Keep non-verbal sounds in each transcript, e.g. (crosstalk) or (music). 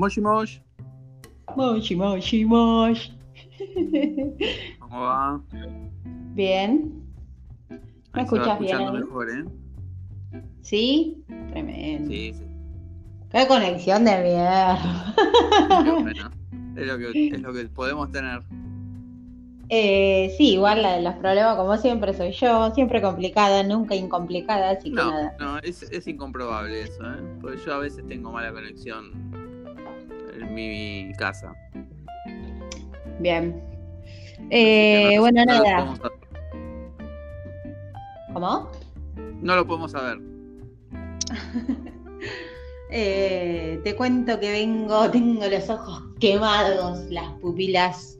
Moshi Mosh. Moshi, moshi, mosh. ¿Cómo va? Bien. ¿Me escuchas bien? mejor, ¿eh? ¿Sí? Tremendo. Sí, sí. Qué conexión de mierda. Bueno, (laughs) es lo que, es lo que podemos tener. Eh, sí, igual la de los problemas, como siempre, soy yo. Siempre complicada, nunca incomplicada, así que nada. no, es, es incomprobable eso, ¿eh? Porque yo a veces tengo mala conexión mi casa. Bien. Eh, no- bueno, no nada. ¿Cómo? No lo podemos saber. (laughs) Eh, te cuento que vengo, tengo los ojos quemados, las pupilas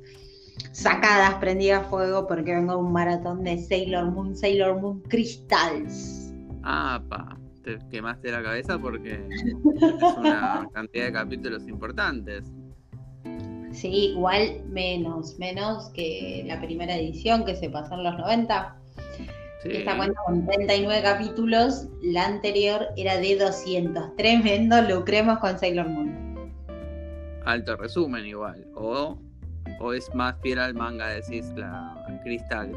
sacadas, prendidas a fuego, porque vengo a un maratón de Sailor Moon, Sailor Moon Crystals. Ah, pa, te quemaste la cabeza porque (laughs) es una cantidad de capítulos importantes. Sí, igual menos, menos que la primera edición que se pasó en los 90. Sí. Esta cuenta con 39 capítulos, la anterior era de 200. Tremendo, lucremos con Sailor Moon. Alto resumen igual. O, o es más fiel al manga, decís, la Cristal.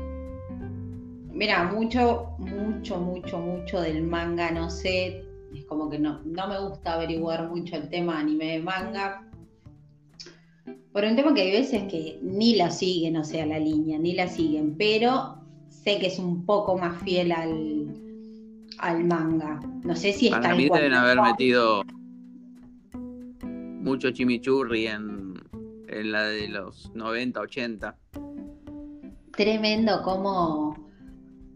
Mira, mucho, mucho, mucho, mucho del manga, no sé, es como que no, no me gusta averiguar mucho el tema anime de manga. Por un tema que hay veces que ni la siguen, o sea, la línea, ni la siguen, pero sé que es un poco más fiel al, al manga. No sé si es Para tal mí deben haber metido mucho chimichurri en, en la de los 90, 80. Tremendo como,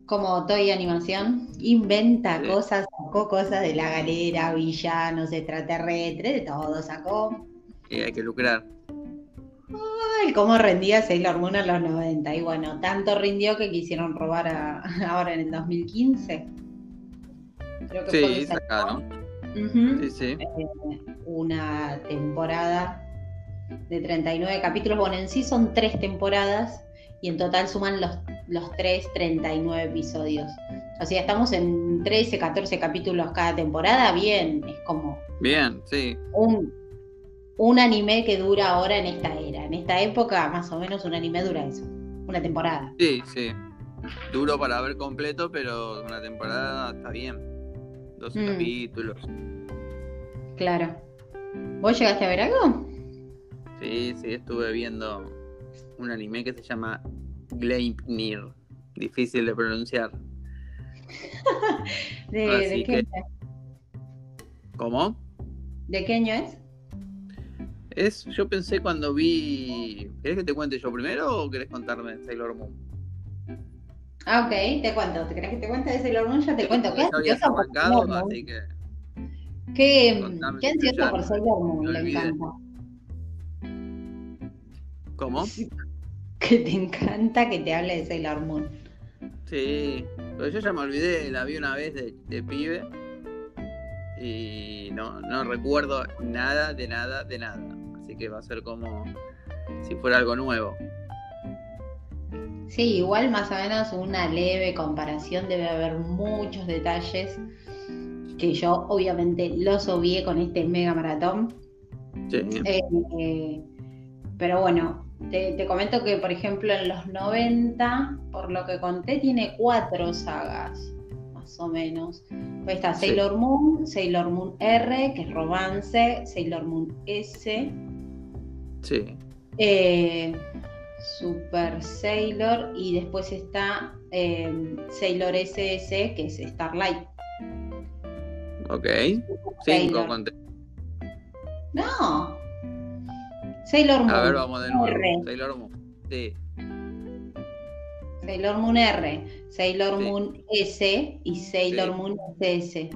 como Toy Animación inventa Sí. cosas, sacó cosas de la galera, villanos, extraterrestres, de todo sacó. Y hay que lucrar. Ay, cómo rendía Sailor Moon en los 90. Y bueno, tanto rindió que quisieron robar a- (laughs) ahora en el 2015. Creo que fue que Sí, sacó, sacaron. ujú, Sí, sí. eh, una temporada de 39 capítulos. Bueno, en sí son tres temporadas y en total suman los, los tres 39 episodios. O sea, estamos en 13, 14 capítulos cada temporada. Bien, es como Bien, sí. un, un anime que dura ahora en esta era. En esta época, más o menos, un anime dura eso. Una temporada. Sí, sí. Duro para ver completo, pero una temporada está bien. 12 Mm. capítulos. Claro. ¿Vos llegaste a ver algo? Sí, sí, estuve viendo un anime que se llama Gleipnir. Difícil de pronunciar. (laughs) ¿De, de qué, que- ¿Cómo? ¿De qué año es? Es, yo pensé cuando vi. ¿Querés que te cuente yo primero o querés contarme Sailor Moon? Ah, ok, te cuento. ¿Te crees que te cuente de Sailor Moon? Ya te cuento. ¿Qué ansiosa por Sailor Moon? así que. ¿Qué, qué ansiosa por Sailor Moon? Le encanta. ¿Cómo? (laughs) Que te encanta que te hable de Sailor Moon. Sí, pero yo ya me olvidé, la vi una vez de, de pibe y no, no recuerdo nada de nada de nada. Así que va a ser como si fuera algo nuevo. Sí, igual más o menos una leve comparación, debe haber muchos detalles que yo obviamente los obvié con este mega maratón. Sí, Eh, eh, pero bueno, te, te comento que por ejemplo en los 90, por lo que conté, tiene cuatro sagas, más o menos. Pues está Sí. Sailor Moon, Sailor Moon R, que es romance, Sailor Moon S, sí. eh, Super Sailor y después está eh, Sailor SS, que es Starlight. Ok. Cinco Sailor. conté. No. Sailor Moon. A ver, vamos de nuevo. R. Sailor Moon. Sí, Sailor Moon R, Sailor Sí. Moon S y Sailor Sí. Moon SS.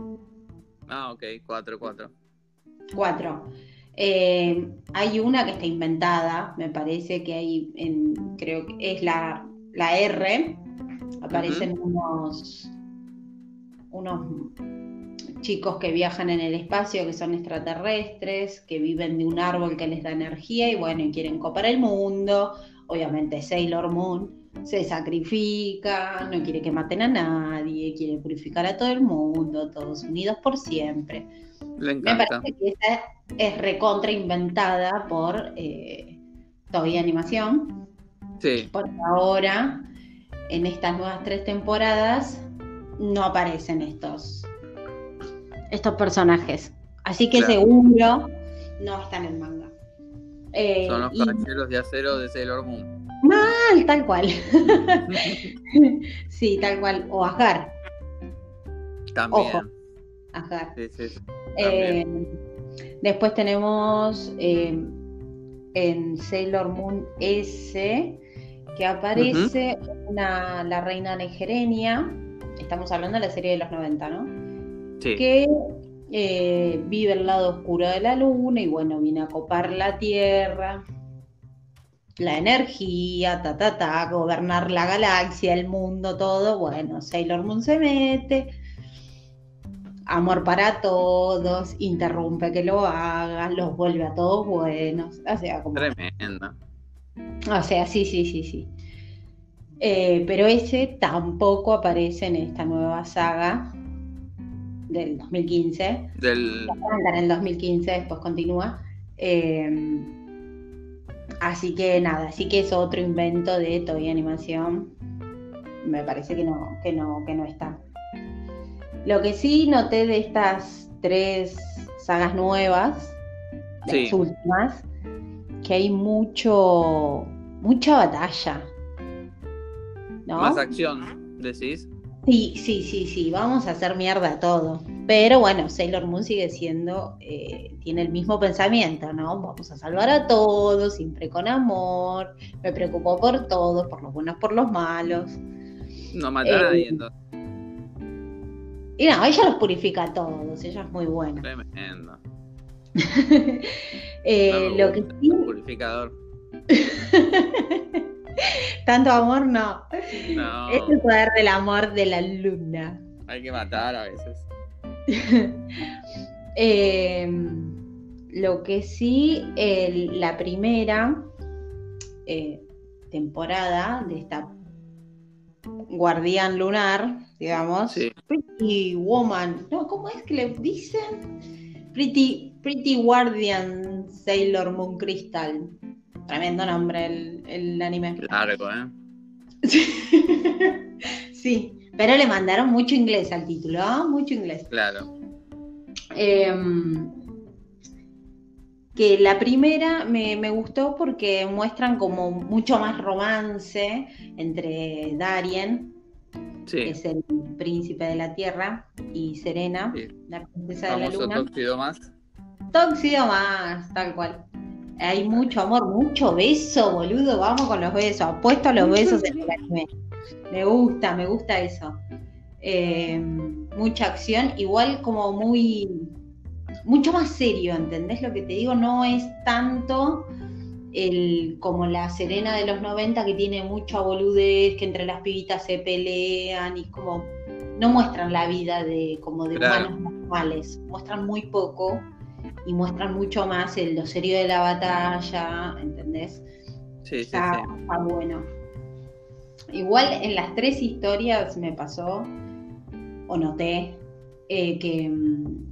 Ah, ok, cuatro, cuatro. Cuatro. Eh, hay una que está inventada, me parece que hay en, creo que es la, la R. Aparecen unos, unos chicos que viajan en el espacio, que son extraterrestres, que viven de un árbol que les da energía y bueno, y quieren copar el mundo. Obviamente Sailor Moon se sacrifica, no quiere que maten a nadie, quiere purificar a todo el mundo, todos unidos por siempre. Le Me parece que esa es recontra inventada por eh, Animación, Sí, porque ahora, en estas nuevas tres temporadas, no aparecen estos, estos personajes. Así que Claro. seguro no están en manga. Eh, son los y- caballeros de acero de Sailor Moon. Mal, tal cual. (laughs) sí, tal cual. O Ajar. También. Ojo. Ajar. Sí. Eh, después tenemos eh, en Sailor Moon S que aparece una, la reina Negerenia. Estamos hablando de la serie de los 90, ¿no? Sí. Que eh, vive el lado oscuro de la luna y bueno, viene a copar la tierra, la energía, ta, ta, ta, gobernar la galaxia, el mundo, todo. Bueno, Sailor Moon se mete. Amor para todos, interrumpe que lo hagan, los vuelve a todos buenos. O sea, como Tremenda. o sea, sí, sí, sí, sí. Eh, pero ese tampoco aparece en esta nueva saga del 2015. Del. En el 2015, después continúa. Eh, así que nada, así que es otro invento de Toei Animación. Me parece que no, que no, que no está. Lo que sí noté de estas tres sagas nuevas, de Sí. las últimas, que hay mucho, mucha batalla. ¿No? Más acción, decís. Sí, sí, sí, sí, vamos a hacer mierda todo. Pero bueno, Sailor Moon sigue siendo, eh, tiene el mismo pensamiento, ¿no? Vamos a salvar a todos, siempre con amor, me preocupo por todos, por los buenos, por los malos. No mata a Eh, nadie, entonces. Y no, ella los purifica a todos, ella es muy buena. Tremendo. (laughs) Eh, No lo que sí, purificador. (laughs) (laughs) tanto amor no. No, Es el poder del amor de la luna. hay que matar a veces. (laughs) Eh, lo que sí, el- la primera eh, temporada de esta guardián lunar, digamos, Sí. Pretty Woman, no, ¿cómo es que le dicen? Pretty, Pretty Guardian Sailor Moon Crystal. Tremendo nombre el, el anime. Largo, ¿eh? (laughs) sí, pero le mandaron mucho inglés al título, ¿ah? mucho inglés. Claro. Em, que la primera me, me gustó porque muestran como mucho más romance entre Darien, que es el príncipe de la tierra, y Serena, Sí. la princesa de la luna. tóxido más. Tóxido más, tal cual. Hay mucho amor, mucho beso, boludo. Vamos con los besos. Apuesto a los besos en el anime. Me gusta, me gusta eso. Eh, mucha acción, igual como muy. mucho más serio, ¿entendés lo que te digo? No es tanto el, como la Serena de los 90 que tiene mucha boludez, que entre las pibitas se pelean y como no muestran la vida de como de Claro. humanos normales, muestran muy poco y muestran mucho más el lo serio de la batalla, ¿entendés? Sí, sí, Está, sí. está bueno. Igual en las tres historias me pasó, o noté, eh, que, mm,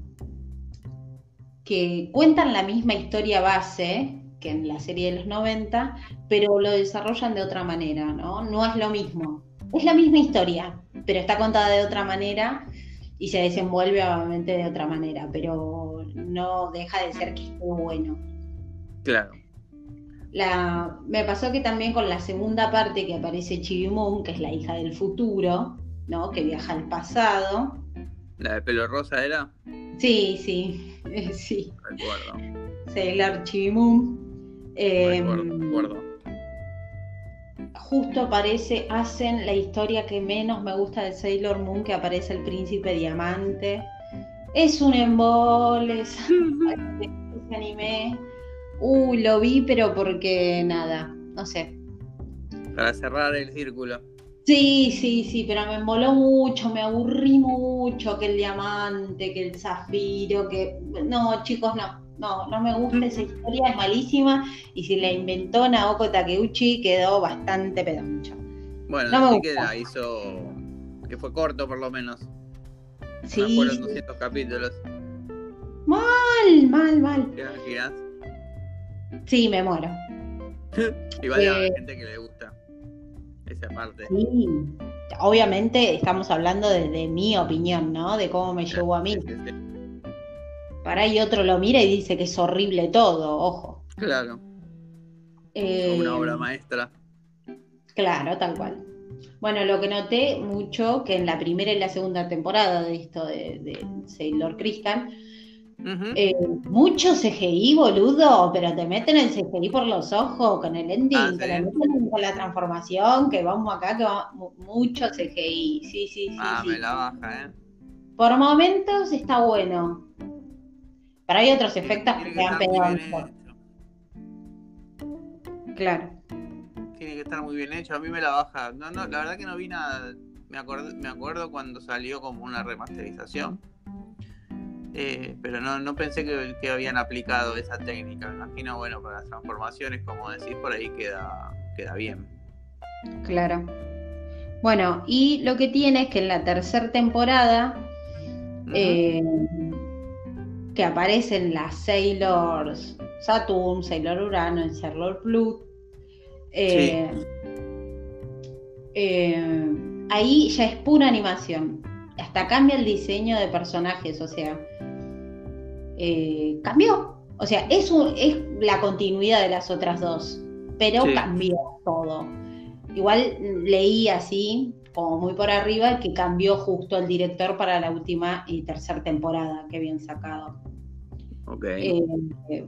que cuentan la misma historia base que en la serie de los 90, pero lo desarrollan de otra manera, ¿no? No es lo mismo. Es la misma historia, pero está contada de otra manera y se desenvuelve obviamente de otra manera, pero no deja de ser que esté bueno. Claro. La, me pasó que también con la segunda parte que aparece Chibi Moon, que es la hija del futuro, ¿no? Que viaja al pasado. ¿La de pelo rosa era? Sí, sí, (laughs) sí. Recuerdo. Sailor Chibi Moon. Eh, recuerdo, recuerdo. justo aparece, hacen la historia que menos me gusta de Sailor Moon, que aparece el príncipe diamante. Es un embole, es- (laughs) ese anime. Uy, lo vi, pero porque nada, no sé. Para cerrar el círculo. Sí, sí, sí, pero me emboló mucho, me aburrí mucho, que el diamante, que el zafiro, que... No, chicos, no, no, no me gusta esa historia, es malísima, y si la inventó Naoko Takeuchi quedó bastante pedoncho. Bueno, No me sí que gusta. la hizo. que fue corto por lo menos. Sí, fueron sí. 200 capítulos. mal, mal, mal. ¿Te imaginas? Sí, me muero. (laughs) Igual Eh. hay gente que le gusta esa parte. Sí. Obviamente estamos hablando de, de mi opinión, ¿no? De cómo me llegó a mí. Sí, sí, sí. Para ahí otro lo mira y dice que es horrible todo, ojo. Claro, Eh, una obra maestra. Claro, tal cual. Bueno, lo que noté mucho que en la primera y la segunda temporada de esto de, de Sailor Crystal, Ujú. eh, mucho CGI, boludo, pero te meten el CGI por los ojos con el ending, Ah, ¿sí? meten con la transformación, que vamos acá, que va mu- mucho CGI, sí, sí, sí. ah, sí. me la baja, ¿eh? Por momentos está bueno, pero hay otros efectos que bien mejor. hecho. Claro. Tiene que estar muy bien hecho. A mí me la baja. No, no, la verdad que no vi nada. Me acuerdo, me acuerdo cuando salió como una remasterización. Eh, pero no, no pensé que, que habían aplicado esa técnica. Me imagino, bueno, para las transformaciones, como decís, por ahí queda, queda bien. Claro. Bueno, y lo que tiene es que en la tercera temporada eh, que aparecen las Sailors Saturn, Sailor Urano, y Sailor Pluto. Eh, eh, ahí ya es pura animación. Hasta cambia el diseño de personajes, o sea, eh, cambió. O sea, es, un- es la continuidad de las otras dos, pero Sí. cambió todo. Igual leí así, como muy por arriba, que cambió justo el director para la última y tercera temporada que habían sacado. Ok. Eh,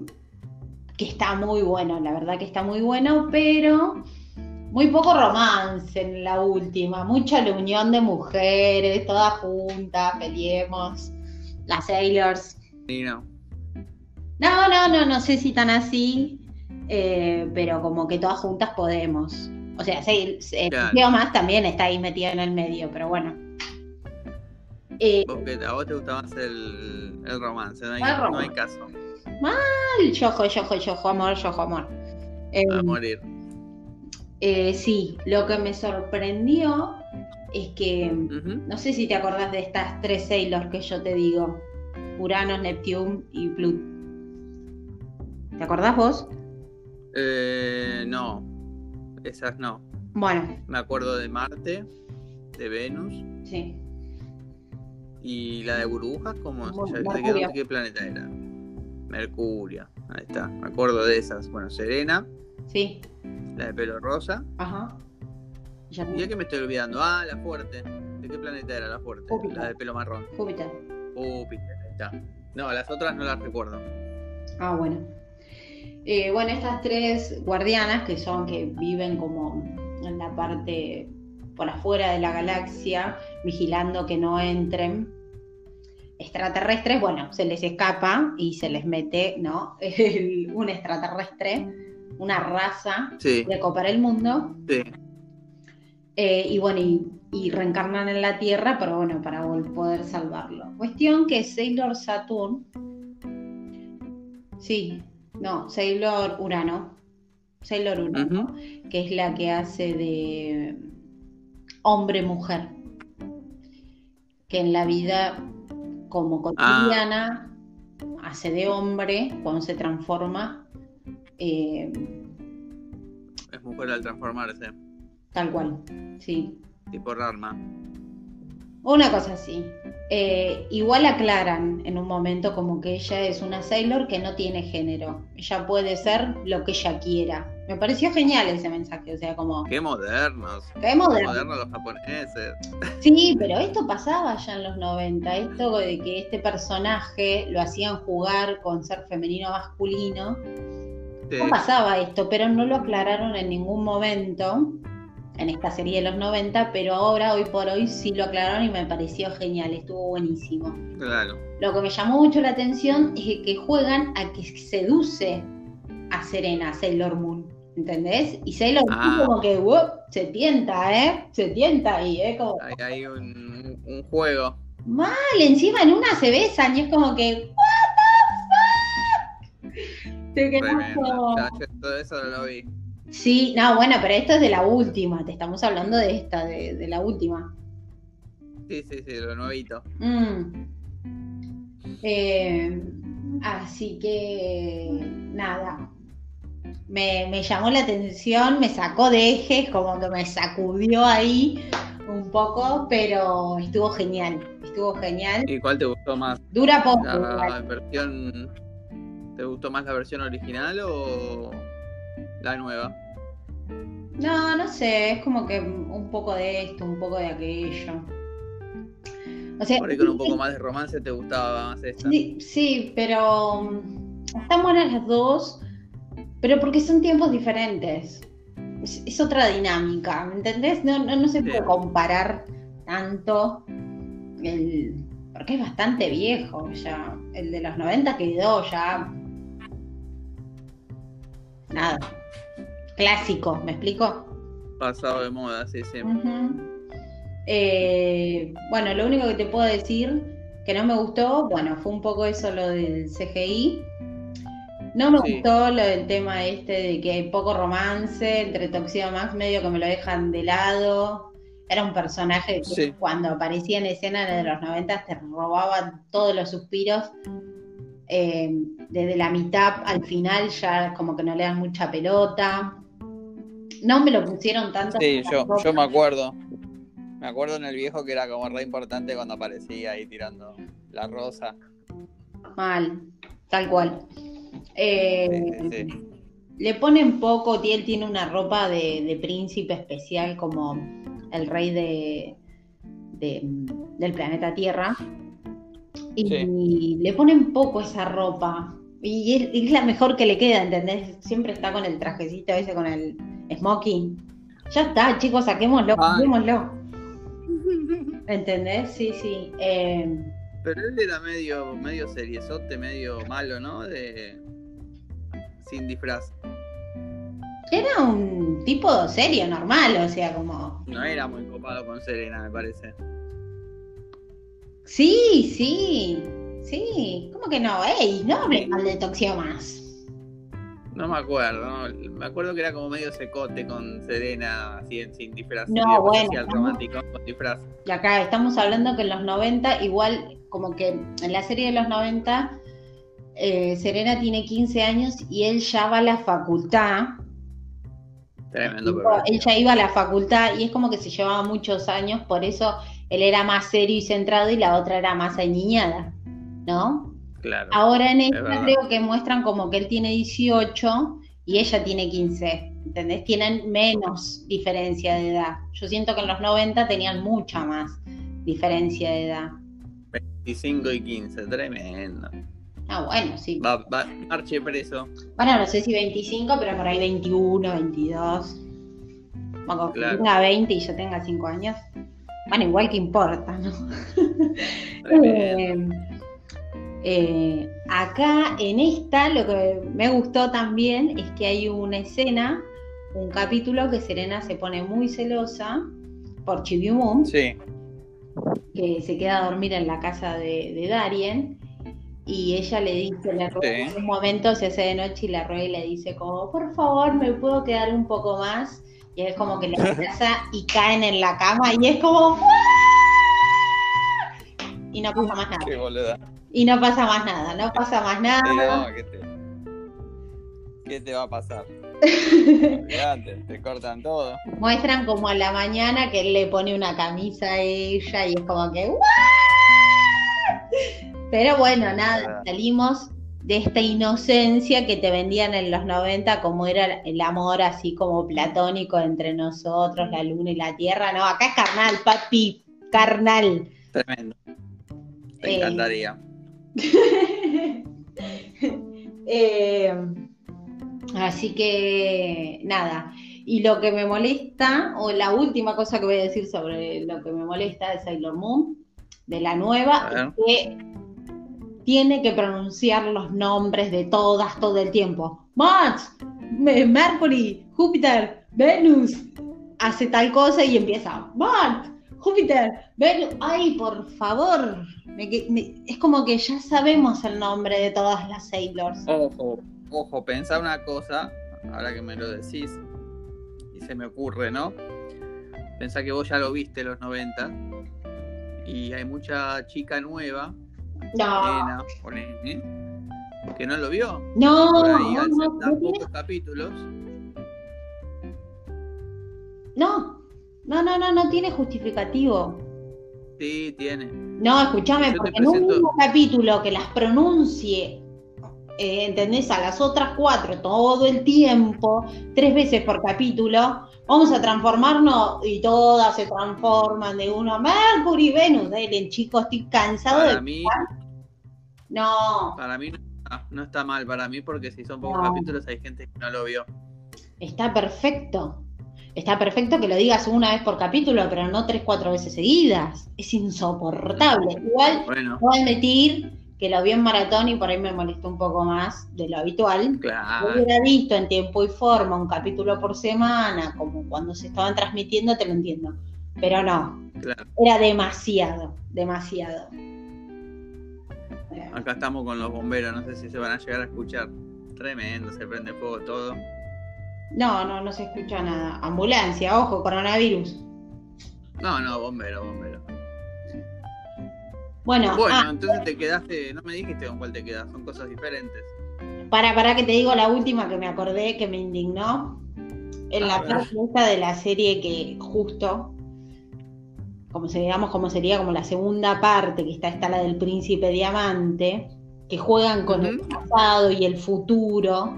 que está muy bueno, la verdad que está muy bueno, pero muy poco romance en la última, mucha la unión de mujeres, todas juntas, peleemos, las Sailors. No. No, no, no, no sé si tan así, eh, pero como que todas juntas podemos. O sea, sí, eh, Claro. Más también está ahí metida en el medio, pero bueno. Eh, a vos te gusta más el, el romance. No hay, no caso. el yojo, yojo, yojo, amor, yojo, amor. Eh, A morir. Eh, sí, lo que me sorprendió es que, no sé si te acordás de estas tres Sailors que yo te digo, Urano, Neptune y Pluto. ¿Te acordás vos? Eh, no. Esas no. Bueno, Me acuerdo de Marte, de Venus. sí. Y la de burbujas, ¿cómo qué, planeta era? Mercurio. Ahí está. Me acuerdo de esas. Bueno, Serena, Sí, la de pelo rosa. ajá. Ya ¿Y ya que me estoy olvidando? Ah, la fuerte. ¿De qué planeta era la fuerte? Júpiter. La de pelo marrón. Júpiter. Júpiter, ahí está. No, las otras no las recuerdo. Ah, bueno. Eh, bueno, estas tres guardianas que son que viven como en la parte por afuera de la galaxia, vigilando que no entren extraterrestres, bueno, se les escapa y se les mete, ¿no? (laughs) El- un extraterrestre, una raza Sí, de copar el mundo, sí. eh, y bueno, y, y reencarnan en la Tierra, pero bueno, para poder salvarlo. Cuestión que Sailor Saturn, sí, no, Sailor Urano, Sailor Urano, Ujú. que es la que hace de hombre-mujer, que en la vida como cotidiana hace de hombre cuando se transforma. eh, Es mujer al transformarse. tal cual, sí, Tipo Rarma. Una cosa así. Eh, igual aclaran en un momento como que ella es una Sailor que no tiene género. Ella puede ser lo que ella quiera. Me pareció genial ese mensaje, o sea, como... Qué modernos. Qué Qué moderno. modernos los japoneses. Sí, pero esto pasaba ya en los 90, esto de que este personaje lo hacían jugar con ser femenino o masculino. Sí. No pasaba esto, pero no lo aclararon en ningún momento en esta serie de los 90, pero ahora, hoy por hoy, sí lo aclararon y me pareció genial, estuvo buenísimo. Claro. Lo que me llamó mucho la atención es que juegan a que seduce a Serena, Sailor Moon, ¿entendés? Y Sailor Moon Ah. como que ¡wup! se tienta, ¿eh? Se tienta ahí, ¿eh? Como, Hay, hay un, un juego. mal, encima en una se besan y es como que ¿What the fuck? Te Tremendo. como- todo eso no lo vi. Sí, no, bueno, pero esto es de la última, te estamos hablando de esta, de, de la última. Sí, sí, sí, lo nuevito. Mm. Eh, así que, nada, me, me llamó la atención, me sacó de ejes, como que me sacudió ahí un poco, pero estuvo genial, estuvo genial. ¿Y cuál te gustó más? Dura poco. ¿La igual. versión. ¿Te gustó más la versión original o la nueva? No, no sé, es como que un poco de esto, un poco de aquello. O sea, Por ahí con un poco más de romance te gustaba más esta. Sí, sí, pero mm, están buenas las dos, pero porque son tiempos diferentes. Es, es otra dinámica, ¿me entendés? No, no, no se puede Sí. comparar tanto el, porque es bastante viejo ya. El de los 90 quedó ya. Nada. Clásico, ¿me explico? Pasado de moda, sí, sí. Eh, bueno, lo único que te puedo decir que no me gustó, bueno, fue un poco eso lo del CGI. No me Sí. gustó lo del tema este de que hay poco romance entre Toxido Max, medio que me lo dejan de lado. Era un personaje que Sí. cuando aparecía en escena de los 90 te robaba todos los suspiros. Eh, desde la mitad al final ya como que no le dan mucha pelota. No me lo pusieron tanto. Sí, yo, yo me acuerdo. Me acuerdo en el viejo que era como re importante cuando aparecía ahí tirando la rosa. Mal, tal cual. Eh, Sí, sí, sí. Le ponen poco, él tiene una ropa de, de príncipe especial como el rey de, de- del planeta Tierra. Y le ponen poco esa ropa. Y es, es la mejor que le queda, ¿entendés? Siempre está con el trajecito ese, con el smoking. Ya está, chicos, saquémoslo, Ay. saquémoslo. (laughs) ¿Entendés? Sí, sí. Eh, Pero él era medio, medio seriezote, medio malo, ¿no? De. Sin disfraz. Era un tipo serio, normal, o sea, como. No era muy copado con Serena, me parece. Sí, sí, sí. ¿Cómo que no? ¡Ey! No hables mal de Toxio más. No me acuerdo, ¿no? me acuerdo que era como medio secote con Serena, así sin disfraz. No, bueno, no. romántico con disfraz. Y acá estamos hablando que en los 90, igual como que en la serie de los 90, eh, Serena tiene 15 años y él ya va a la facultad. Tremendo, Tipo, pero. él ya iba a la facultad y es como que se llevaba muchos años, por eso él era más serio y centrado y la otra era más aniñada, ¿no? Claro. Ahora en esta creo que muestran como que él tiene 18 y ella tiene 15, ¿entendés? Tienen menos diferencia de edad. Yo siento que en los 90 tenían mucha más diferencia de edad. 25 y 15, tremendo. Ah, bueno, sí. Va, va, marche preso. Bueno, no sé si 25, pero por ahí 21, 22. Bueno, que Claro. tenga 20 y yo tenga 5 años. Bueno, igual que importa, ¿no? Tremendo. (laughs) Eh, acá en esta lo que me gustó también es que hay una escena, un capítulo que Serena se pone muy celosa por Chibiumum, Sí, que se queda a dormir en la casa de, de Darien y ella le dice, le ruega, Sí. en un momento se hace de noche y la ruega y le dice como, por favor, me puedo quedar un poco más y es como que le (laughs) abraza y caen en la cama y es como y no pasa más nada. qué. Y no pasa más nada, no pasa más nada. no, ¿qué te, ¿Qué te va a pasar? (laughs) Te cortan todo. Muestran como a la mañana que él le pone una camisa a ella y es como que "¿What?". Pero bueno, nada, salimos de esta inocencia que te vendían en los 90 como era el amor así como platónico entre nosotros, la luna y la tierra. No, acá es carnal, papi, carnal. Tremendo. Te encantaría. Eh, (laughs) así que nada. Y lo que me molesta, o la última cosa que voy a decir sobre lo que me molesta de Sailor Moon, de la nueva, es que tiene que pronunciar los nombres de todas todo el tiempo. Mars, Me- Mercury, Júpiter, Venus, hace tal cosa y empieza. Mars, Júpiter, Venus. Ay, por favor. Me es como que ya sabemos el nombre de todas las Sailors. Ojo, ojo, pensá una cosa, ahora que me lo decís. se me ocurre, ¿no? Pensá que vos ya lo viste los 90 y hay mucha chica nueva, No, nena o nene, que no lo vio. no, Por ahí, no, no, no pocos capítulos, no, no, no, no, no tiene justificativo. sí tiene. No, escúchame, porque en un mismo capítulo que las pronuncie, eh, ¿entendés? A las otras cuatro todo el tiempo, tres veces por capítulo, vamos a transformarnos y todas se transforman de uno. Mercury, Venus, Ellen, chicos, estoy cansado Para de. mí, No, para mí no, está- no está mal, para mí, porque si son pocos No. capítulos hay gente que no lo vio. está perfecto. Está perfecto que lo digas una vez por capítulo, pero no tres, cuatro veces seguidas. Es insoportable. Igual Bueno, Voy a admitir que lo vi en maratón y por ahí me molestó un poco más de lo habitual. claro. Lo hubiera visto en tiempo y forma, un capítulo por semana, como cuando se estaban transmitiendo, te lo entiendo. Pero no, Claro. era demasiado, demasiado. Acá estamos con los bomberos, no sé si se van a llegar a escuchar. Tremendo, se prende fuego todo. No, no, no se escucha nada. Ambulancia, ojo, coronavirus. No, no, bombero, bombero. Bueno, Bueno, ah, entonces te quedaste, no me dijiste con cuál te quedas, son cosas diferentes. para, para que te digo la última que me acordé que me indignó. En la parte de la serie que justo, como se digamos, como sería como la segunda parte, que está, está la del príncipe diamante, que juegan con el pasado y el futuro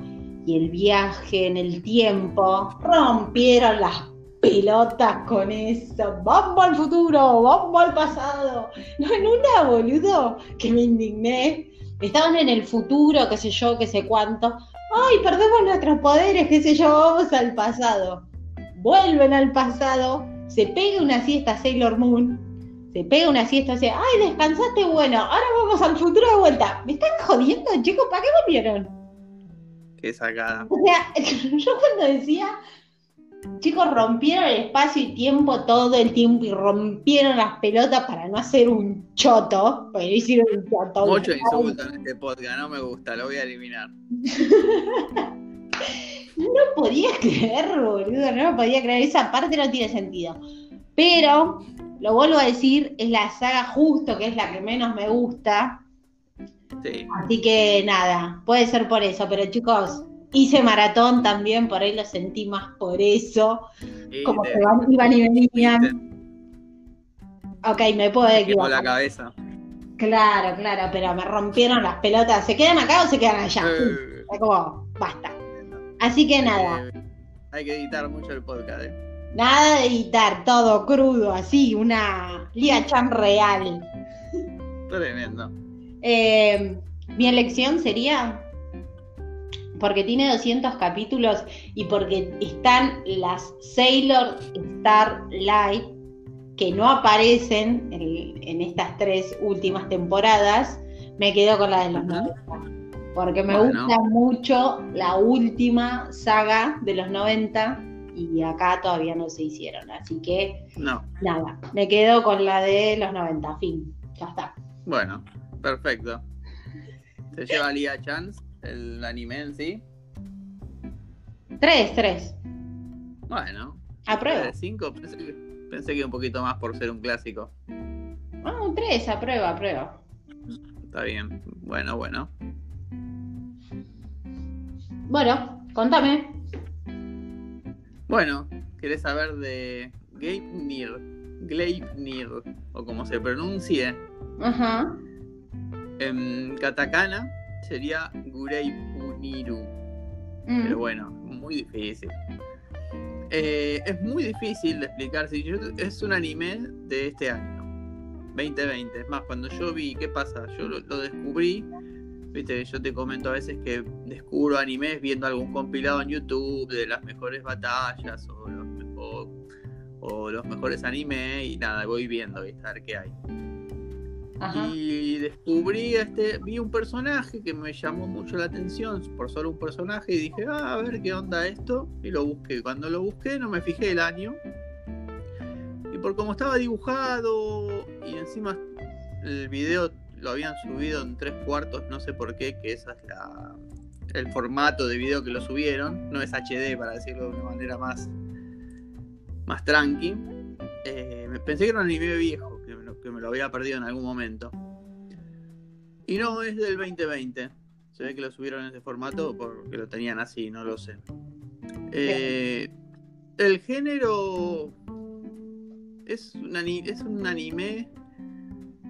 y el viaje en el tiempo, rompieron las pelotas con eso. Vamos al futuro, vamos al pasado. No, en una, boludo, que me indigné. Estaban en el futuro, qué sé yo, qué sé cuánto. Ay, perdemos nuestros poderes, qué sé yo, vamos al pasado. Vuelven al pasado, se pega una siesta Sailor Moon, se pega una siesta, dice, ay, descansaste, bueno, ahora vamos al futuro de vuelta. ¿Me están jodiendo, chicos? ¿Para qué volvieron? Sacada. O sea, (laughs) yo cuando decía, chicos, rompieron el espacio y tiempo todo el tiempo y rompieron las pelotas para no hacer un choto, porque no hicieron un choto. Mucho insulto en este podcast, no me gusta, lo voy a eliminar. (laughs) No podía creer, boludo, no lo podía creer. Esa parte no tiene sentido. Pero, lo vuelvo a decir, es la saga justo, que es la que menos me gusta. Sí. Así que nada, puede ser por eso. Pero chicos, hice maratón también, por ahí lo sentí más por eso. Y Como que van, iban y venían. Ok, me puedo quemó la equivocar. cabeza. Claro, claro, pero me rompieron las pelotas. ¿Se quedan acá o se quedan allá? Eh, como, basta. Así que nada. hay que editar mucho el podcast, eh. Nada de editar, todo crudo, así, una Lia (laughs) Chan real. Tremendo. Eh, mi elección sería porque tiene 200 capítulos y porque están las Sailor Starlight que no aparecen en, en estas tres últimas temporadas, me quedo con la de los Ujú. 90. Porque me Bueno. gusta mucho la última saga de los 90 y acá todavía no se hicieron. Así que No. nada, me quedo con la de los 90, fin. Ya está. Bueno, perfecto. Se lleva Lia Chance, el anime en sí. Tres, tres. Bueno, Aprueba. de 5 pensé que, pensé que un poquito más por ser un clásico. Ah, un tres, aprueba, aprueba. Está bien. Bueno, bueno. Bueno, contame. Bueno, ¿querés saber de Gleipnir? Gleipnir, o como se pronuncie. Ajá. En katakana sería Gureipuniru. Mm. Pero bueno, muy difícil. Eh, es muy difícil de explicar. Si yo, es un anime de este año, 2020. Es más, cuando yo vi, ¿qué pasa? Yo lo, lo descubrí. Viste, yo te comento a veces que descubro animes viendo algún compilado en YouTube de las mejores batallas o los, o, o los mejores animes y nada, voy viendo, ¿viste? A ver qué hay. Y descubrí este, vi un personaje que me llamó mucho la atención por solo un personaje y dije, ah, a ver qué onda esto. Y lo busqué. Cuando lo busqué no me fijé el año. Y por cómo estaba dibujado y encima el video lo habían subido en tres cuartos, no sé por qué, que esa es la, el formato de video que lo subieron. No es HD para decirlo de una manera más más tranqui. Eh, pensé que era un anime viejo, que me, lo, había perdido en algún momento. Y no, es del 2020. Se ve que lo subieron en ese formato porque lo tenían así, no lo sé. Eh, el género es un, es un anime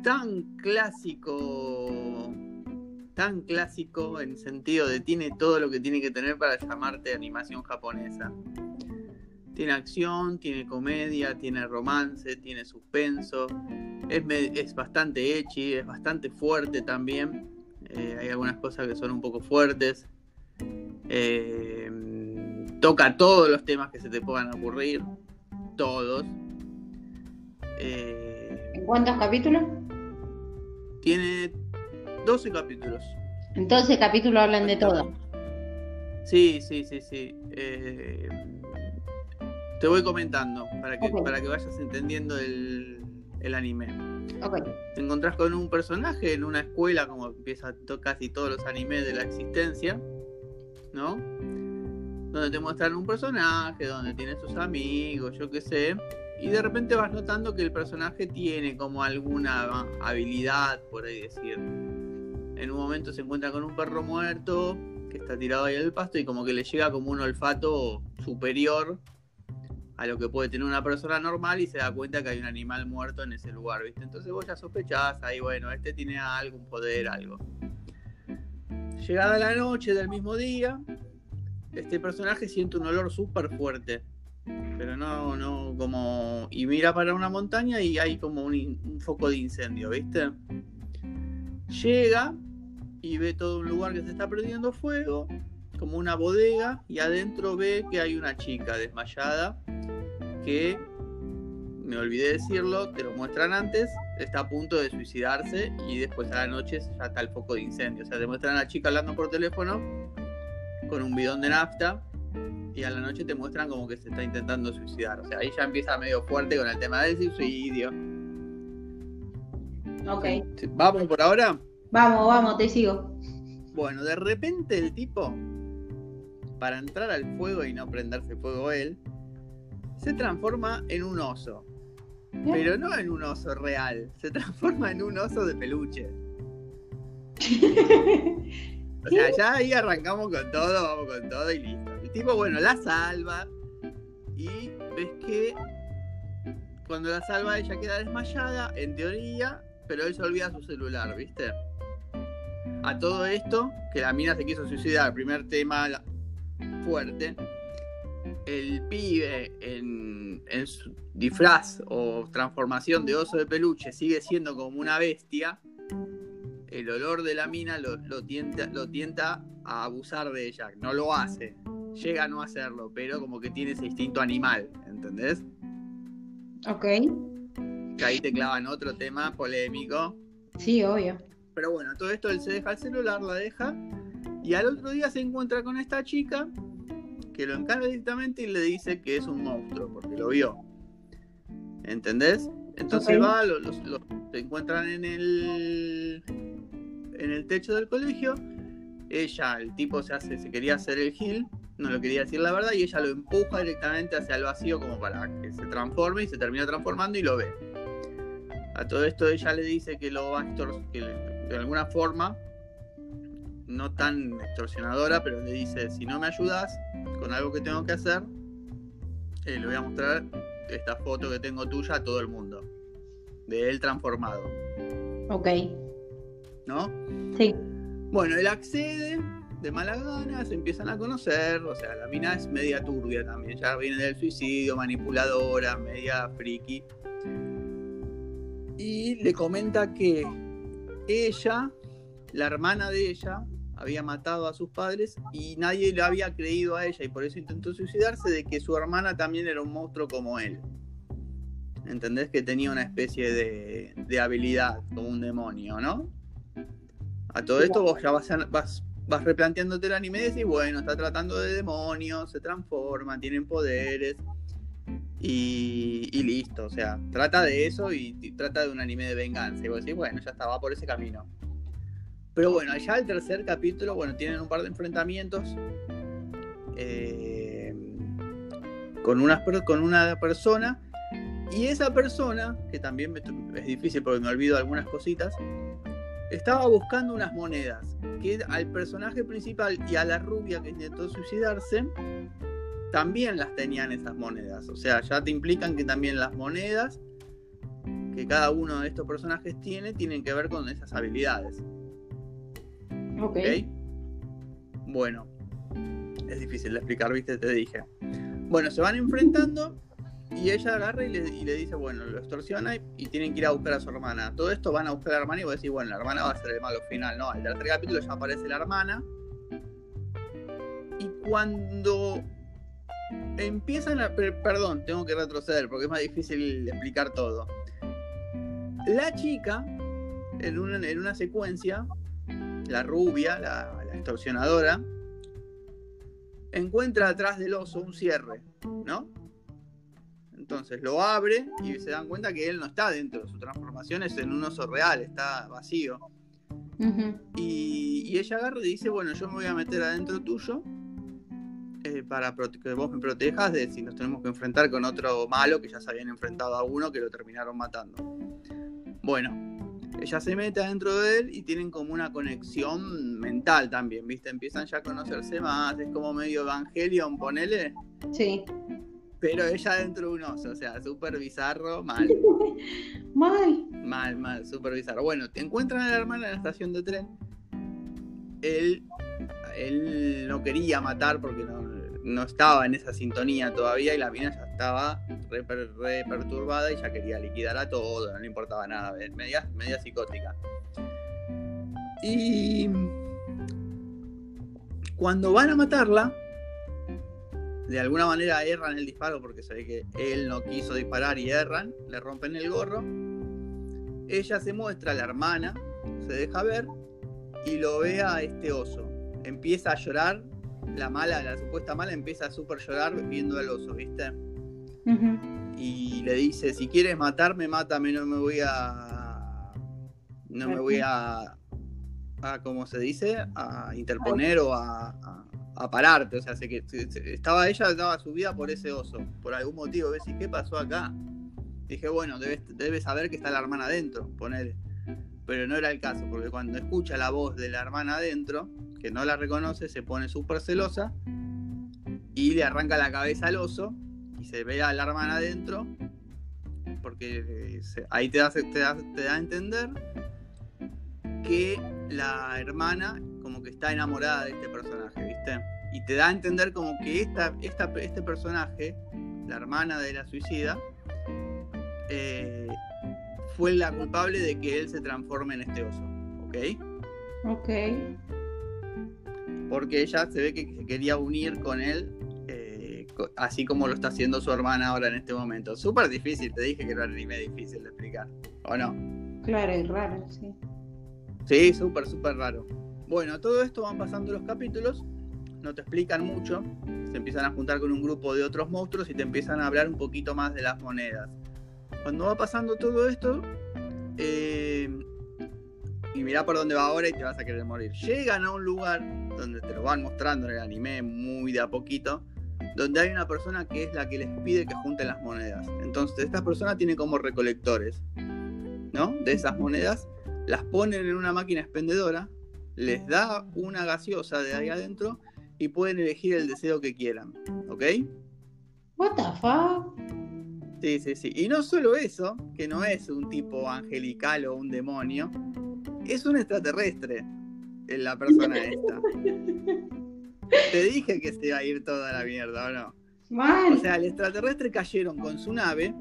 tan clásico, tan clásico en sentido de tiene todo lo que tiene que tener para llamarte animación japonesa. Tiene acción, tiene comedia, tiene romance, tiene suspenso, es, es bastante ecchi, es bastante fuerte también. Eh, hay algunas cosas que son un poco fuertes. Eh, toca todos los temas que se te puedan ocurrir. Todos. Eh, ¿En cuántos capítulos? Tiene 12 capítulos. En 12 capítulos hablan de todo. Sí, sí, sí, sí. Te voy comentando para que, para que vayas entendiendo el, el anime. Te encontrás con un personaje en una escuela, como empieza casi todos los animes de la existencia, ¿no? Donde te muestran un personaje, donde tiene sus amigos, yo qué sé. Y de repente vas notando que el personaje tiene como alguna habilidad, por ahí decir. En un momento se encuentra con un perro muerto que está tirado ahí en el pasto y como que le llega como un olfato superior a lo que puede tener una persona normal y se da cuenta que hay un animal muerto en ese lugar, ¿viste? Entonces vos ya sospechás ahí, bueno, este tiene algún poder, algo. Llegada la noche del mismo día, este personaje siente un olor súper fuerte. Pero no, no, como. Y mira para una montaña y hay como un, un foco de incendio, ¿viste? Llega y ve todo un lugar que se está prendiendo fuego, como una bodega, y adentro ve que hay una chica desmayada que, me olvidé decirlo, te lo muestran antes, está a punto de suicidarse y después a la noche ya está el foco de incendio. O sea, te muestran a la chica hablando por teléfono con un bidón de nafta y a la noche te muestran como que se está intentando suicidar. O sea, ahí ya empieza medio fuerte con el tema del suicidio. Ok. ¿Vamos por ahora? Vamos, vamos, te sigo. Bueno, de repente el tipo, para entrar al fuego y no prenderse fuego él, se transforma en un oso. Pero no en un oso real, se transforma en un oso de peluche. (laughs) o sea, ya ahí arrancamos con todo, vamos con todo y listo. El tipo, bueno, la salva y ves que cuando la salva ella queda desmayada, en teoría, pero él se olvida su celular, ¿viste? A todo esto, que la mina se quiso suicidar, primer tema fuerte, el pibe en, su disfraz o transformación de oso de peluche sigue siendo como una bestia, el olor de la mina lo, tienta, lo tienta a abusar de ella. No lo hace, llega a no hacerlo, pero como que tiene ese instinto animal, ¿entendés? Ok. Que ahí te clavan otro tema polémico. Sí, obvio. Pero bueno, todo esto él se deja el celular, la deja, y al otro día se encuentra con esta chica que lo encara directamente y le dice que es un monstruo, porque lo vio. ¿Entendés? Entonces va, los, se encuentran en el en el techo del colegio. Ella, el tipo se hace, se quería hacer el gil, no lo quería decir la verdad, y ella lo empuja directamente hacia el vacío como para que se transforme y se termina transformando y lo ve. A todo esto ella le dice que lo va a que de alguna forma no tan extorsionadora, pero le dice, si no me ayudas con algo que tengo que hacer, eh, le voy a mostrar esta foto que tengo tuya a todo el mundo, de él transformado. Ok. ¿No? Sí. Bueno, él accede de mala gana, se empiezan a conocer, o sea, la mina es media turbia también, ya viene del suicidio, manipuladora, media friki. Y le comenta que ella, la hermana de ella, había matado a sus padres y nadie le había creído a ella y por eso intentó suicidarse de que su hermana también era un monstruo como él. ¿Entendés? Que tenía una especie de, habilidad como un demonio, ¿no? A todo esto vos ya vas, vas, vas replanteándote el anime y decís, bueno, está tratando de demonios, se transforma, tienen poderes y, listo. O sea, trata de eso y, trata de un anime de venganza. Y vos decís, bueno, ya estaba por ese camino. Pero bueno, allá el tercer capítulo, bueno, tienen un par de enfrentamientos. Eh, con una, con una persona y esa persona, que también es difícil porque me olvido algunas cositas, estaba buscando unas monedas que al personaje principal y a la rubia que intentó suicidarse también las tenían esas monedas. O sea, ya te implican que también las monedas que cada uno de estos personajes tiene tienen que ver con esas habilidades. Ok. Bueno, es difícil de explicar, viste, te dije. Bueno, se van enfrentando y ella agarra y le, dice, bueno, lo extorsiona y, tienen que ir a buscar a su hermana. Todo esto van a buscar a la hermana y vos decís, bueno, la hermana va a ser el malo final. No, el tercer capítulo ya aparece la hermana. Y cuando empiezan a... Perdón, tengo que retroceder porque es más difícil explicar todo. La chica, en una, en una secuencia, la rubia, la, la extorsionadora, encuentra atrás del oso un cierre, ¿no? Entonces lo abre y se dan cuenta que él no está dentro, su transformación es en un oso real, está vacío. y, ella agarra y dice, bueno, yo me voy a meter adentro tuyo eh, para que vos me protejas de si nos tenemos que enfrentar con otro malo que ya se habían enfrentado a uno que lo terminaron matando. Bueno, ella se mete adentro de él y tienen como una conexión mental también, ¿viste? Empiezan ya a conocerse más, es como medio Evangelion, ponele. Sí pero ella dentro de un oso, o sea, súper bizarro, mal. (laughs) mal. Mal, mal, súper bizarro. Bueno, te encuentran a la hermana en la estación de tren. Él, él no quería matar porque no, estaba en esa sintonía todavía y la mina ya estaba re, perturbada y ya quería liquidar a todo, no le importaba nada, media, media psicótica. Y cuando van a matarla, de alguna manera erran el disparo porque se ve que él no quiso disparar y erran, le rompen el gorro. Ella se muestra, la hermana, se deja ver y lo ve a este oso. Empieza a llorar, la mala, la supuesta mala empieza a super llorar viendo al oso, ¿viste? Y le dice, si quieres matarme, mátame, no me voy a... No me voy a... a ¿Cómo se dice? A interponer o a a pararte. O sea, se, que, estaba ella daba su vida por ese oso. Por algún motivo. ¿Ves? ¿Y qué pasó acá? Dije, bueno, debes, saber que está la hermana adentro, ponele. Pero no era el caso, porque cuando escucha la voz de la hermana adentro, que no la reconoce, se pone súper celosa y le arranca la cabeza al oso y se ve a la hermana adentro, porque eh, ahí te, te, te da a entender que la hermana como que está enamorada de este personaje, ¿viste? Y te da a entender como que esta, esta este personaje, la hermana de la suicida, eh, fue la culpable de que él se transforme en este oso, ¿ok? Ok. Porque ella se ve que se quería unir con él, así como lo está haciendo su hermana ahora en este momento. Súper difícil, te dije que era un anime difícil de explicar, ¿o no? Claro, y raro, sí. Sí, súper, súper raro. Bueno, todo esto van pasando los capítulos, no te explican mucho, se empiezan a juntar con un grupo de otros monstruos y te empiezan a hablar un poquito más de las monedas. Cuando va pasando todo esto, eh, y mirá por dónde va ahora y te vas a querer morir. Llegan a un lugar donde te lo van mostrando en el anime muy de a poquito, donde hay una persona que es la que les pide que junten las monedas. Entonces, esta persona tiene como recolectores, ¿no? De esas monedas las ponen en una máquina expendedora, les da una gaseosa de ahí adentro y pueden elegir el deseo que quieran, ¿ok? What the fuck? Sí, sí, sí. Y no solo eso, que no es un tipo angelical o un demonio, es un extraterrestre en la persona (laughs) esta. Te dije que se iba a ir toda la mierda, ¿o no? O sea, el extraterrestre cayeron con su nave,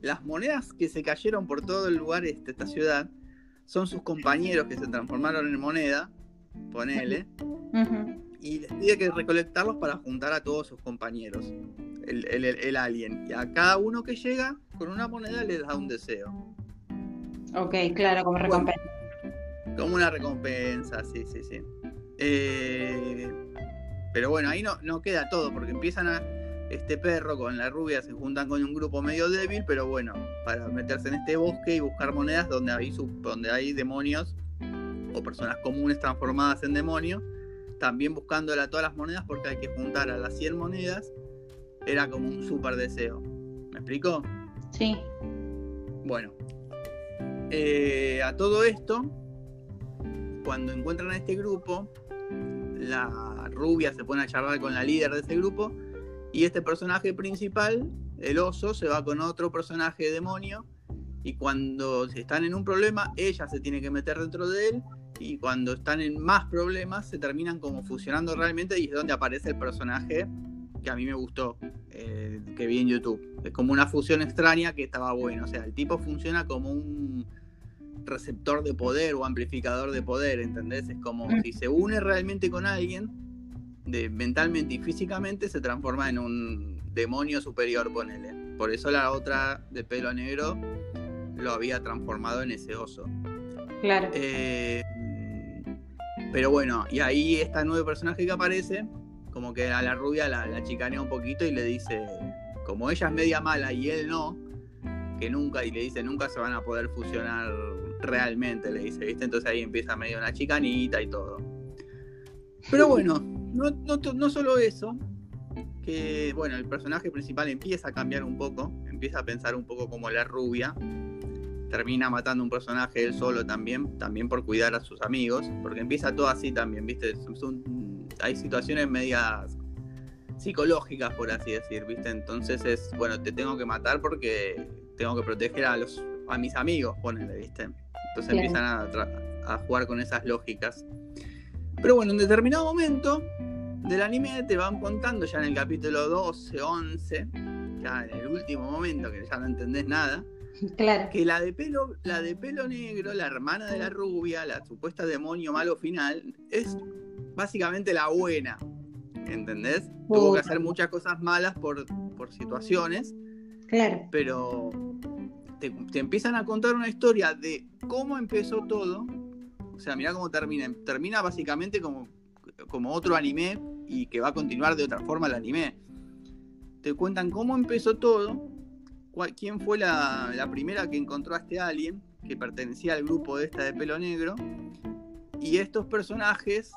las monedas que se cayeron por todo el lugar, este, esta ciudad, son sus compañeros que se transformaron en moneda, ponele, y les pide que recolectarlos para juntar a todos sus compañeros, el, alien. Y a cada uno que llega con una moneda les da un deseo. Ok, claro, como recompensa. como una recompensa, sí, sí, sí. Eh, pero bueno, ahí no, no queda todo, porque empiezan a este perro con la rubia se juntan con un grupo medio débil, pero bueno, para meterse en este bosque y buscar monedas donde hay, donde hay demonios o personas comunes transformadas en demonios, también buscándole a todas las monedas porque hay que juntar a las 100 monedas era como un super deseo. ¿Me explico? Sí. Bueno, eh, a todo esto, cuando encuentran a este grupo, la rubia se pone a charlar con la líder de ese grupo y este personaje principal, el oso, se va con otro personaje demonio y cuando están en un problema, ella se tiene que meter dentro de él y cuando están en más problemas se terminan como fusionando realmente y es donde aparece el personaje que a mí me gustó, eh, que vi en YouTube. Es como una fusión extraña que estaba bueno. O sea, el tipo funciona como un receptor de poder o amplificador de poder, ¿entendés? Es como Mm. si se une realmente con alguien, de, mentalmente y físicamente, se transforma en un demonio superior, ponele. Por eso la otra de pelo negro lo había transformado en ese oso. Claro. Eh, pero bueno, y ahí este nuevo personaje que aparece, como que a la rubia la, la chicanea un poquito y le dice, como ella es media mala y él no, que nunca, y le dice, nunca se van a poder fusionar realmente, le dice, ¿viste? Entonces ahí empieza medio una chicanita y todo. Pero bueno, no, no, solo eso, que bueno, el personaje principal empieza a cambiar un poco, empieza a pensar un poco como la rubia, termina matando un personaje él solo también, también por cuidar a sus amigos, porque empieza todo así también, ¿viste? Hay situaciones medias psicológicas, por así decir, ¿viste? Entonces es, bueno, te tengo que matar porque tengo que proteger a los a mis amigos, ponele, ¿viste? Entonces empiezan a, a jugar con esas lógicas. Pero bueno, en determinado momento del anime te van contando ya en el capítulo 12, 11, ya en el último momento que ya no entendés nada, Claro. que la de pelo, la de pelo negro, la hermana de la rubia, la supuesta demonio malo final, es básicamente la buena. ¿Entendés? Tuvo que hacer muchas cosas malas por, por situaciones, Claro. pero te, empiezan a contar una historia de cómo empezó todo. O sea, mira cómo termina. Termina básicamente como, como otro anime y que va a continuar de otra forma el anime. Te cuentan cómo empezó todo, quién fue la, la primera que encontró a este alien, que pertenecía al grupo de esta de pelo negro, y estos personajes,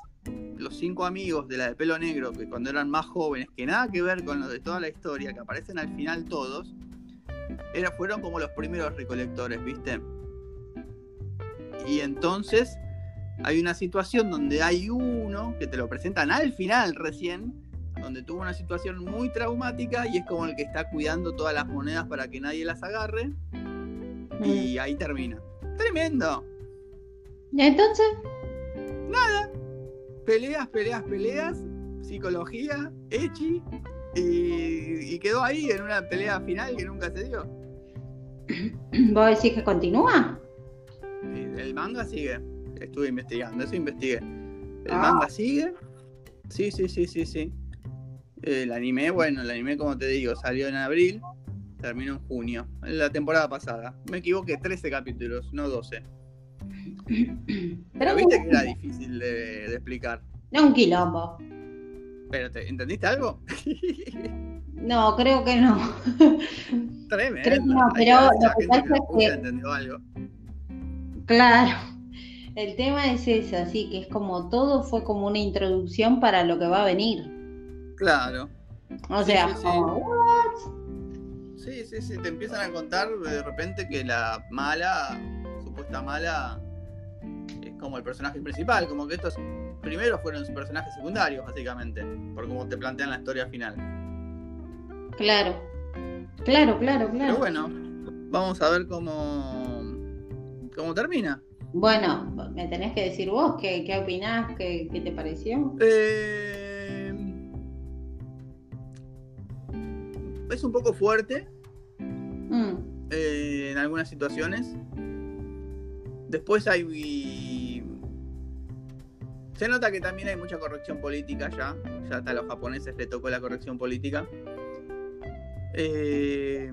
los cinco amigos de la de pelo negro, que cuando eran más jóvenes, que nada que ver con los de toda la historia, que aparecen al final todos, era, fueron como los primeros recolectores, ¿viste? Y entonces hay una situación donde hay uno, que te lo presentan al final recién, donde tuvo una situación muy traumática y es como el que está cuidando todas las monedas para que nadie las agarre. Mm. Y ahí termina. Tremendo. ¿Y entonces? Peleas, peleas, peleas, psicología, echi. Y, y quedó ahí en una pelea final que nunca se dio. (clears throat) ¿Vos decís que continúa? El manga sigue. Estuve investigando, eso investigué. El Ah. manga sigue. Sí, sí, sí, sí, sí. El anime, bueno, el anime, como te digo, salió en abril, terminó en junio, en la temporada pasada. Me equivoqué, 13 capítulos, no 12. Pero Pero viste que era difícil de, de explicar. no un quilombo. Pero, ¿te, ¿entendiste algo? (laughs) No, creo que no. (laughs) Tremendo. Creo que no, pero lo que pasa es que- algo. Claro. El tema es ese, así que es como todo fue como una introducción para lo que va a venir. Claro. O Sí, sea, sí, sí. como, Sí, sí, sí, te empiezan a contar de repente que la mala, supuesta mala, como el personaje principal, como que estos primeros fueron personajes secundarios, básicamente, por cómo te plantean la historia final. claro. Claro, claro, Pero claro. bueno, vamos a ver cómo, cómo termina. Bueno, me tenés que decir vos qué, qué opinás, qué, qué te pareció. Eh, es un poco fuerte Mm, eh, en algunas situaciones. Después hay. Se nota que también hay mucha corrección política ya. Ya hasta a los japoneses le tocó la corrección política. Eh,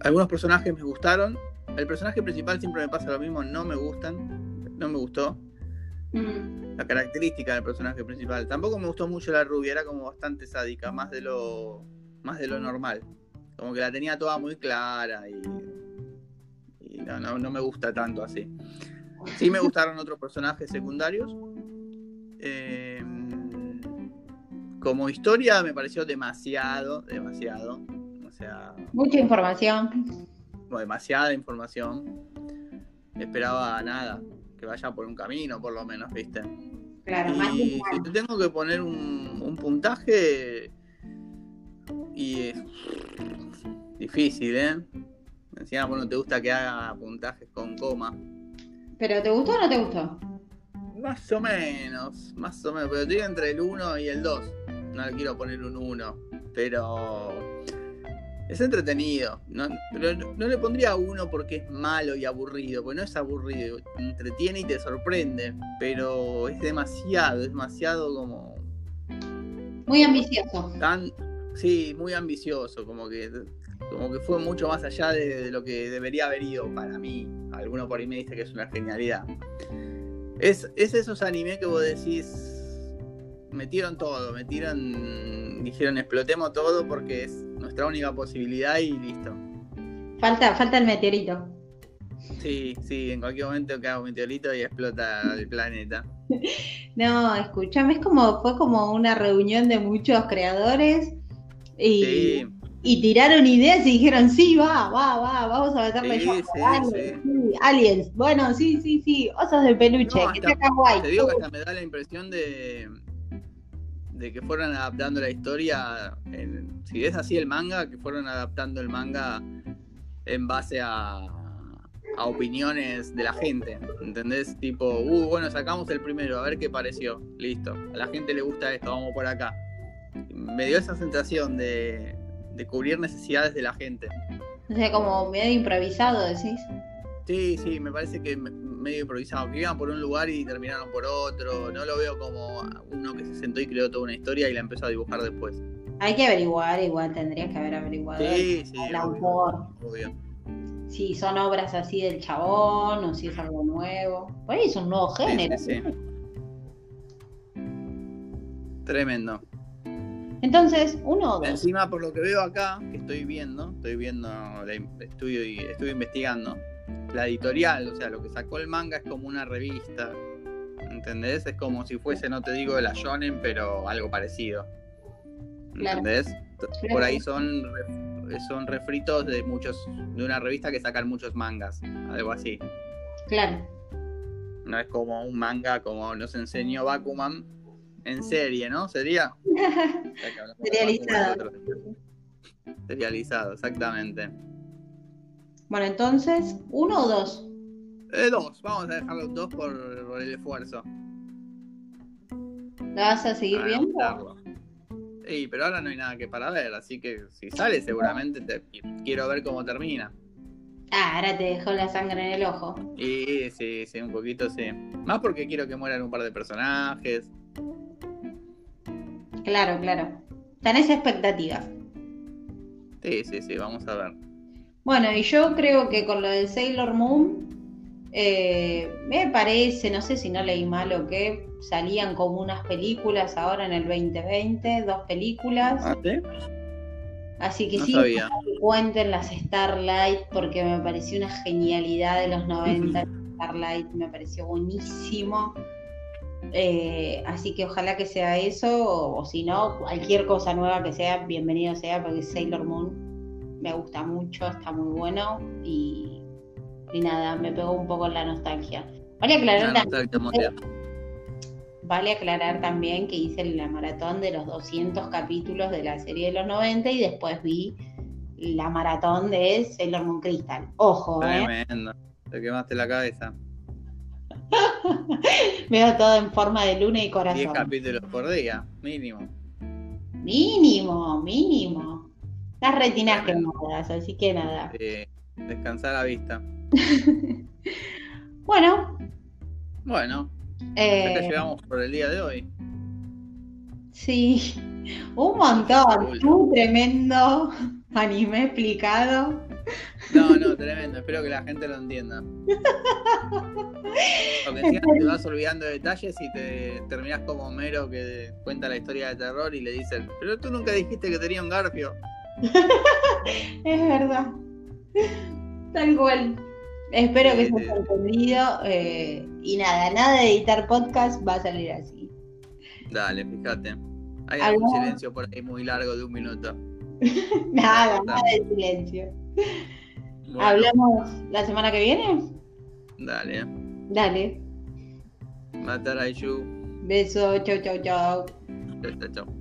algunos personajes me gustaron. El personaje principal siempre me pasa lo mismo, no me gustan. No me gustó. mm, La característica del personaje principal. Tampoco me gustó mucho la rubia, era como bastante sádica, más de lo. más de lo normal. Como que la tenía toda muy clara y. y no, no, no me gusta tanto así. Sí me gustaron otros personajes secundarios. Eh, como historia me pareció demasiado, demasiado. O sea, Mucha información. como demasiada información. Esperaba nada, que vaya por un camino, por lo menos, ¿viste? Claro, Y si te tengo que poner un, un puntaje, y es difícil, ¿eh? Encima, bueno, te gusta que haga puntajes con coma. ¿Pero te gustó o no te gustó? Más o menos, más o menos, pero estoy entre el 1 y el 2. No le quiero poner un 1, pero es entretenido. No, pero no, le pondría 1 porque es malo y aburrido, porque no es aburrido, entretiene y te sorprende, pero es demasiado, es demasiado como Muy ambicioso. tan, sí, muy ambicioso, como que, como que fue mucho más allá de, de lo que debería haber ido para mí. Alguno por ahí me dice que es una genialidad. Es, es esos animes que vos decís, metieron todo, metieron, dijeron explotemos todo porque es nuestra única posibilidad y listo. Falta, falta el meteorito. Sí, sí, en cualquier momento cae un meteorito y explota el planeta. (laughs) No, escúchame, es como, fue como una reunión de muchos creadores y, Sí, y tiraron ideas y dijeron, sí, va, va, va, vamos a meterle Sí, sí, dale, sí, aliens, bueno, sí, sí, sí, osos de peluche, No, que está guay. Te digo que hasta me da la impresión de, de que fueron adaptando la historia. en- si es así el manga, que fueron adaptando el manga en base a, a opiniones de la gente. ¿Entendés? Tipo, uh, bueno, sacamos el primero, a ver qué pareció. Listo. A la gente le gusta esto, vamos por acá. Me dio esa sensación de, de cubrir necesidades de la gente. O sea, como medio improvisado, decís. Sí, sí, me parece que me- medio improvisado, que iban por un lugar y terminaron por otro. No lo veo como uno que se sentó y creó toda una historia y la empezó a dibujar después. Hay que averiguar, igual tendrías que haber averiguado Sí, sí, el autor, obvio. si son obras así del chabón o si es algo nuevo. Por ahí es un nuevo género. sí, sí. Tremendo. Entonces, uno o dos. Encima, por lo que veo acá, que estoy viendo, estoy viendo, la in- estudio y estoy investigando, la editorial, o sea, lo que sacó el manga es como una revista. ¿Entendés? Es como si fuese, no te digo de la Shonen, pero algo parecido. ¿Entendés? Claro. Por ahí son, son refritos de muchos, de una revista que sacan muchos mangas, algo así. Claro. No es como un manga como nos enseñó Bakuman en serie, ¿no? ¿Sería? (laughs) Serializado. Serializado, exactamente. Bueno, entonces, uno o dos. Eh, dos, vamos a dejarlo dos por, por el esfuerzo. ¿La vas a seguir para viendo? Sí, pero ahora no hay nada que para ver, así que si sale seguramente te, quiero ver cómo termina. Ah, ahora te dejó la sangre en el ojo. Y sí, sí, un poquito sí. Más porque quiero que mueran un par de personajes. Claro, claro. Tenés expectativas. Sí, sí, sí, vamos a ver. Bueno, y yo creo que con lo de Sailor Moon, eh, me parece, no sé si no leí mal o qué, salían como unas películas ahora en el 2020, dos películas. ¿Ah, sí? Así que No sí, sabía. cuenten las Starlight, porque me pareció una genialidad de los 90. (laughs) Starlight me pareció buenísimo. Eh, así que ojalá que sea eso, o, o si no, cualquier cosa nueva que sea, bienvenido sea, porque Sailor Moon me gusta mucho, está muy bueno y, y nada, me pegó un poco la nostalgia. Vale aclarar, Una tam- nostalgia mundial. vale aclarar también que hice la maratón de los 200 capítulos de la serie de los 90 y después vi la maratón de Sailor Moon Crystal. Ojo, ¿eh? Tremendo. Te quemaste la cabeza. (laughs) Veo todo en forma de luna y 10 corazón. capítulos por día, mínimo. Mínimo, mínimo. Las retinas Tremendo. quemadas, así que nada. Eh, descansar la vista. (laughs) Bueno, Bueno, eh, acá llegamos por el día de hoy. sí, un montón. Un tremendo anime explicado. No, no, tremendo. Espero que la gente lo entienda. Porque encima te vas olvidando de detalles y te terminás como Homero que cuenta la historia de terror y le dicen, pero tú nunca dijiste que tenía un garfio. (laughs) Es verdad. Tal cual. Espero que se haya entendido. eh, y nada, nada de editar podcast va a salir así. Dale, fíjate. Hay algún silencio por ahí muy largo de un minuto. (laughs) nada, nada de silencio. ¿Hablamos la semana que viene? Dale. Dale. Matar a Beso, chau, chau, chau. Chau, chau, chau.